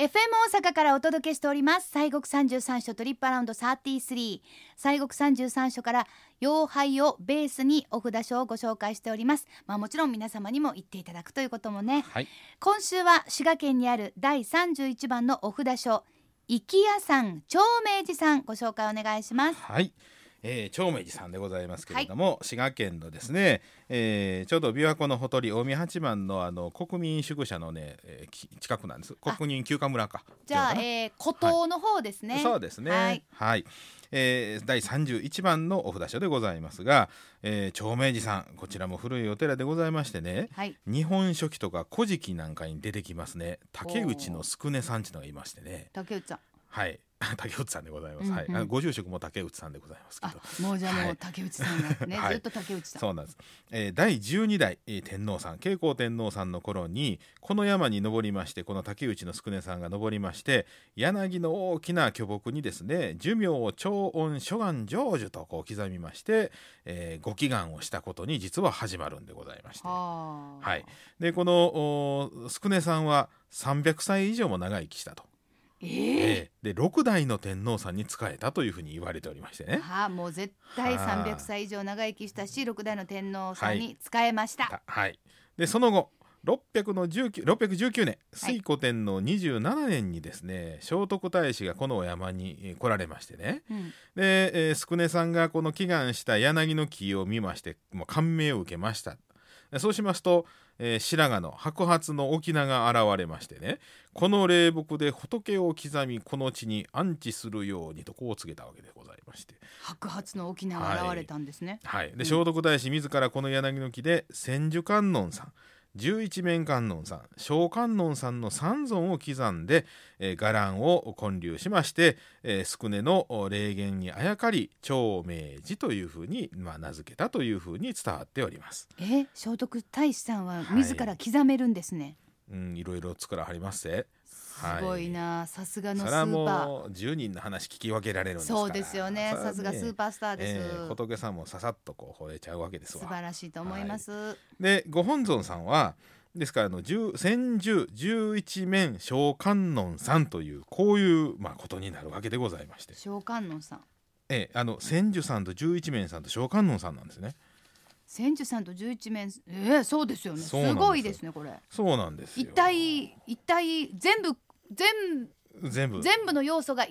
FM 大阪からお届けしております。西国三十三所トリップアラウンド33西国三十三所から妖拝をベースにお札書をご紹介しております。まあもちろん皆様にも言っていただくということもね、はい、今週は滋賀県にある第31番のお札書生き屋さん長明寺さんご紹介お願いします。はいえー、長明寺さんでございますけれども、はい、滋賀県のですね、えー、ちょうど琵琶湖のほとり近江八幡のあの国民宿舎のね、えー、近くなんです。国民休暇村か。じゃあ、えー、古島の方ですね、はい、そうですね。はい、はい、えー、第31番のお札所でございますが、えー、長明寺さんこちらも古いお寺でございましてね、はい、日本書紀とか古事記なんかに出てきますね。竹内の宿根さんちのがいましてね。竹内さん。はい 竹内さんでございます。うんうん、はい、あのご住職も竹内さんでございますけど。もうじゃあもう竹内さんがね、はい、ずっと竹内さん。そうなんです。えー、第十二代、えー、天皇さん、慶光天皇さんの頃にこの山に登りまして、この竹内の宿根さんが登りまして、柳の大きな巨木にですね、寿命長音諸願成就とこう刻みまして、えー、ご祈願をしたことに実は始まるんでございまして。はい。でこの宿根さんは三百歳以上も長生きしたと。えー、で6代の天皇さんに仕えたというふうに言われておりましてね。はあ、もう絶対300歳以上長生きしたし6代の天皇さんに仕えました。はい、はい、でその後600の19 619年推古天皇27年にですね、はい、聖徳太子がこのお山に来られましてね、うん、で、えー、宿根さんがこの祈願した柳の木を見ましてもう感銘を受けました。そうしますと、えー、白髪の白髪の沖縄が現れましてね。この霊木で仏を刻みこの地に安置するようにとこう告げたわけでございまして。白髪の沖縄が現れたんですね、はい、はい、で聖徳太子自らこの柳の木で千手観音さん十一面観音さん小観音さんの三尊を刻んで、えー、伽藍を建立しまして、えー、宿根の霊言にあやかり長明寺というふうに、まあ、名付けたというふうに伝わっております。え聖徳太子さんは自ら刻めるんですね。はい、うんいろいろ作らはりますすごいな、さすがのスーパー。十人の話聞き分けられるそうですよね。さすがスーパースターです、えー、仏さんもささっとこう惚れちゃうわけです素晴らしいと思います。はい、で、ご本尊さんは。ですからあの千十十一面小観音さんというこういうまあことになるわけでございまして。小観音さん。ええあの千住さんと十一面さんと小観音さんなんですね。千住さんと十一面えー、そうですよね。すごいですねこれ。そうなんです一体一体全部全全部。全部の要素が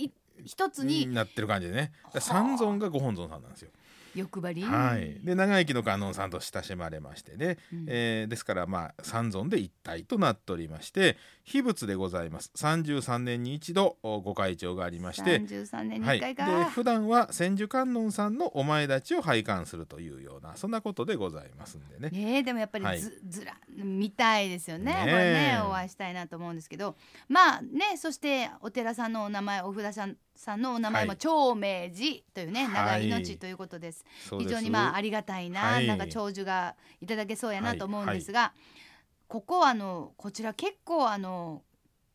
一つに。なってる感じでね。三尊がご本尊さんなんですよ欲張り、はい、で長生きの観音さんと親しまれましてね、うん、えー、ですからまあ三尊で一体となっておりまして秘仏でございます。33年に一度ご会長がありまして。33年に1回か、はい、で普段は千手観音さんのお前立ちを拝観するというようなそんなことでございますんでね。ねでもやっぱりずはい、ずら見たいですよね。これねお会いしたいなと思うんですけど。まあねそしてお寺さんのお名前お札さんさんのお名前も長明寺というね、はい、長い命ということです。非常にまあありがたいな、はい、なんか長寿がいただけそうやなと思うんですが、ここあのこちら結構あの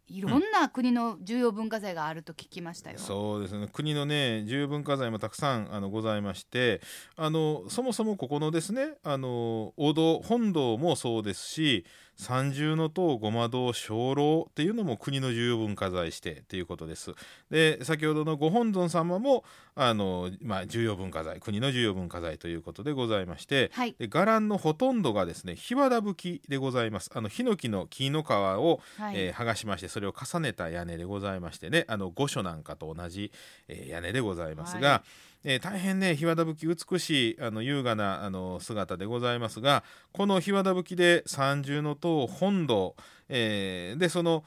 いろんな国の重要文化財があると聞きましたよ。うん、そうですね。国のね重要文化財もたくさんあのございましてあのそもそもここのですねあのお堂本堂もそうですし三重の塔ごま堂鐘楼っていうのも国の重要文化財指定ということです。で先ほどのご本尊様もあの、まあ、重要文化財国の重要文化財ということでございまして、はい、で伽藍のほとんどがですね日和田吹きでございます。あのヒノキの木の皮を、はい、えー、剥がしましてそれを重ねた屋根でございましてねあの御所なんかと同じ、えー、屋根でございますが。はいえー、大変ね日和田吹き美しいあの優雅なあの姿でございますがこの日和田吹きで三重の塔本堂えー、でその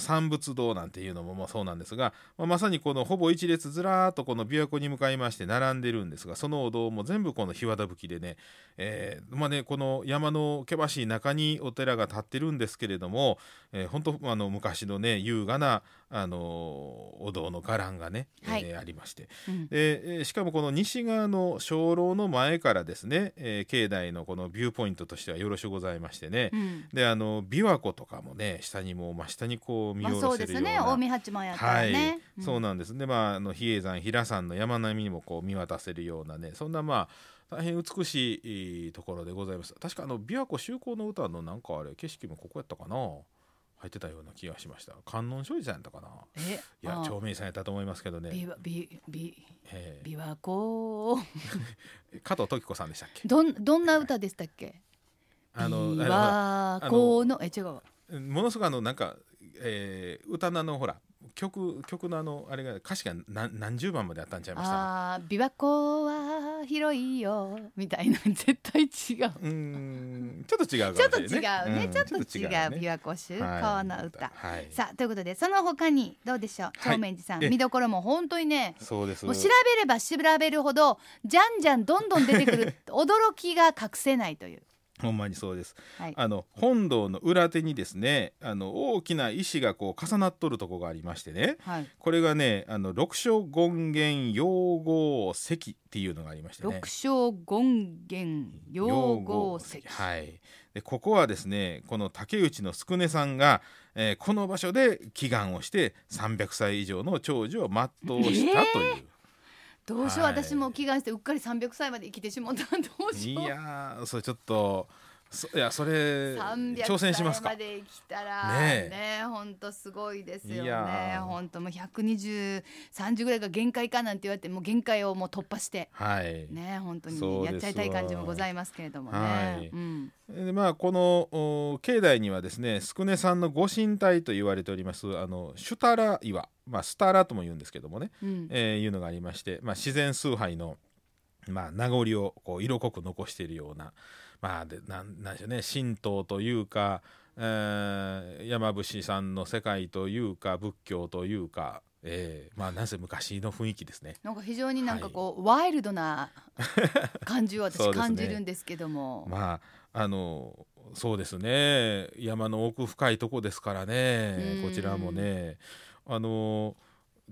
三仏堂なんていうのもまあそうなんですが、まあ、まさにこのほぼ一列ずらーっとこの琵琶湖に向かいまして並んでるんですがそのお堂も全部この日和田吹きでね,、えーまあね、この山の険しい中にお寺が建ってるんですけれども、えー、本当あの昔のね優雅なあのお堂の伽藍がね、はい、えー、ありまして、うん、でしかもこの西側の鐘楼の前からですね、えー、境内のこのビューポイントとしてはよろしゅうございましてね、うん、であの琵琶湖とかもね下にも真下にこう見下ろせるような、まあ、そうですね。近江八幡やったらね、はい。うん、そうなんです。でまああの比叡山平山の山並みにもこう見渡せるようなねそんなまあ大変美しいところでございます。確かあの琵琶湖修好の歌のなんかあれ景色もここやったかな？入ってたような気がしました。観音庄司さんやったかな？えいやあ長明さんやったと思いますけどね、びわびびえ琵琶湖。ー 加藤時子さんでしたっけ？どんどんな歌でしたっけ？あの琵あ琶湖のえ違うものすごくあのなんか、えー歌のあのほら曲曲のあのあれが歌詞が何何十番まであったんちゃいました？あー琵琶湖は広いよみたいな。絶対違う。うーんちょっと違うちょっとかもしれ違うね、んちょっと違うちょっ琵琶湖州はい。川の歌、はい。さあということでその他にどうでしょう？はい。長明寺さん、え。見どころも本当にねそうです。もう調べれば調べるほどじゃんじゃんどんどん出てくる 驚きが隠せないという、ほんまにそうです。はい、あの本堂の裏手にですねあの大きな石がこう重なっとるとこがありましてね。はい、これがねあの六所権現養合石っていうのがありましてね。六小権現養合石。はい。でここはですねこの竹内の宿根さんが、えーこの場所で祈願をして300歳以上の長寿を全うしたという、どうしよう、はい。私も祈願してうっかり300歳まで生きてしまったらどうしいよう。やーそれちょっとそいやそれ300挑戦しますか。歳まで生きたらねね本当すごいですよね。ー。本当もう120、30ぐらいが限界かなんて言われてもう限界をもう突破してはい、ね本当にやっちゃいたい感じもございますけれどもね。はい。うん、でまあこのお境内にはですね宿根さんのご神体と言われておりますあのシュタラ岩、まあ、スタラとも言うんですけどもね、うん。えーいうのがありまして、まあ、自然崇拝の、まあ、名残をこう色濃く残しているような、まあ、でなんなんでしょうね。神道というか、えー山伏さんの世界というか仏教というか、えーまあなんせ昔の雰囲気ですね。なんか非常になんかこう、ワイルドな 感じを私感じるんですけども。まああのそうですね。山の奥深いとこですからね。うん。こちらもね。あの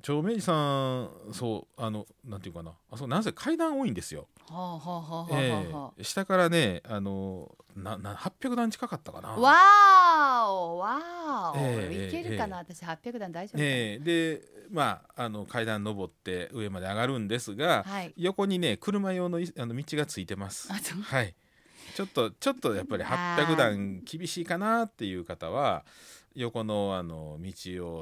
長明寺さんそうあのなんていうかな。あそうなんせ階段多いんですよ。下からねあのなな800段近かったかな。わーおわーお、ええいけるかな、私800段大丈夫ええ。でまああの階段登って上まで上がるんですが、はい。横にね車用のいあの道がついてます。はい。ちょっとちょっとやっぱりあー800段厳しいかなっていう方は横のあの道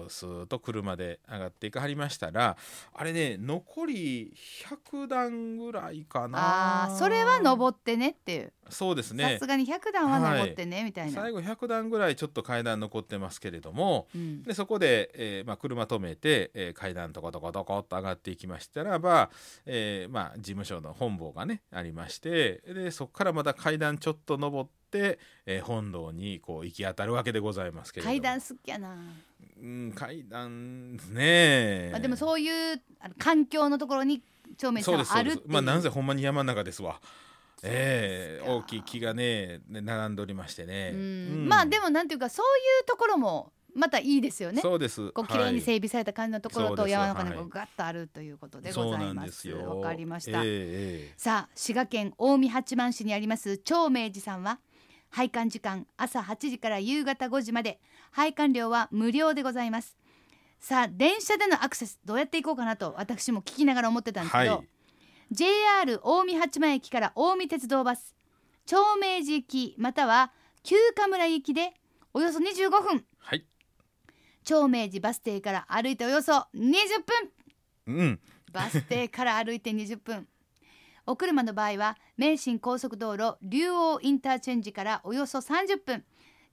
をスーッと車で上がっていかはりましたらあれね残り100段ぐらいかな。あーそれは登ってねっていう。そうですさねすがに100段は登ってね、みたいな、最後100段ぐらいちょっと階段残ってますけれどもうん。でそこで、えーまあ、車止めて、えー階段とことことこっと上がっていきましたらば、えーまあ、事務所の本坊がねありましてでそこからまた階段ちょっと登って、えー本堂にこう行き当たるわけでございますけれども。階段好きやな、うん階段ねまあ、でもそういう環境のところに長明さんはあるってまあなんせほんまに山の中ですわ。ええそう大きい木がねね並んでおりましてね、うん。うん。まあでもなんていうかそういうところもまたいいですよね。そうです。こう綺麗にはい。整備された感じのところそうです。と山の中にはいこうガッとあるということでございます。わかりました。えええ。さあ滋賀県近江八幡市にあります長明寺さんは拝観時間朝8時から夕方5時まで。拝観料は無料でございます。さあ電車でのアクセスどうやって行こうかなと私も聞きながら思ってたんですけど、はい。JR 近江八幡駅から近江鉄道バス。長明寺行きまたは旧河村行きでおよそ25分。はい。長明寺バス停から歩いておよそ20分。うん。バス停から歩いて20分お車の場合は名神高速道路竜王インターチェンジからおよそ30分。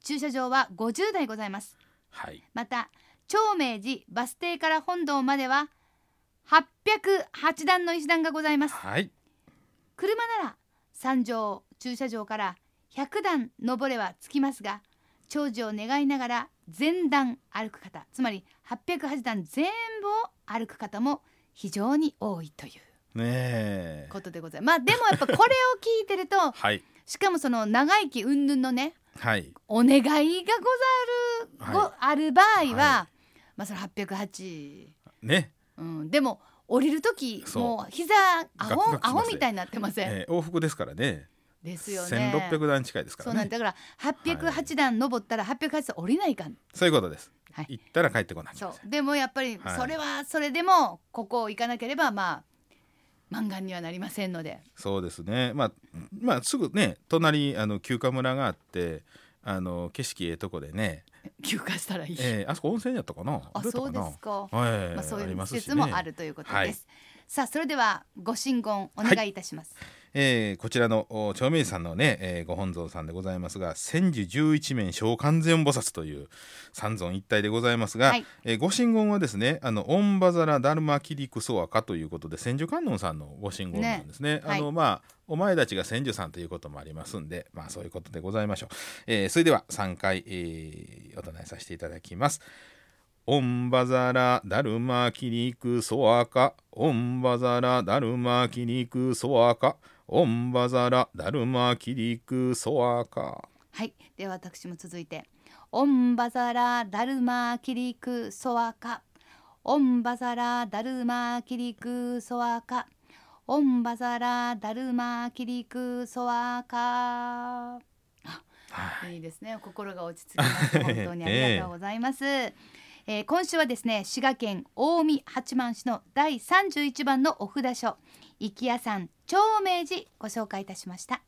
駐車場は50台ございます。はい。また長明寺バス停から本堂までは808段の石段がございます。はい。車なら三条駐車場から100段登れはつきますが長寿を願いながら全段歩く方つまり808段全部を歩く方も非常に多いというねえ。ことでございます。まあでもやっぱこれを聞いてると はい。しかもその長生き云々のねはい。お願いがござる、ごはある場合は、はまあその808、ね、うん、でも降りる時もう膝アホアホみたいになってません、えー往復ですからね。ですよね。1600段近いですからね。そうなんだ。から808段登ったら808段降りないかん。そういうことです、はい。行ったら帰ってこなきゃそう。でもやっぱりはい。それはそれでもここを行かなければまあ満願にはなりませんので。そうですね。まあまあすぐね隣あの休暇村があってあの景色ええとこでね。休暇したらいい、えー、あそこ温泉やったかな？あそうですか、はい、まあ、そういう施施設もあるということです、はい、さあそれではご神言お願いいたします、はいえー、こちらの長明寺さんのね、えー、ご本尊さんでございますが千手十一面小観世音菩薩という三尊一体でございますが、はい、えー、ご神言はですねあのオンバザラダルマキリクソワカということで千手観音さんのご神言なんですね。ねあの、はい、まあお前たちが千手さんということもありますんでまあそういうことでございましょう。えー、それでは3回、えー、お唱えさせていただきます。オンバザラダルマキリクソアカオンバザラダルマキリクソアカオンバザラダルマキリクソアカはい。では私も続いて。オンバザラダルマキリクソアカオンバザラダルマキリクソアカオンバザラダルマキリクソアカい。いですね。心が落ち着きます。本当にありがとうございます、えー、えー、今週はですね滋賀県近江八幡市の第31番のお札所生き屋さん長明寺ご紹介いたしました。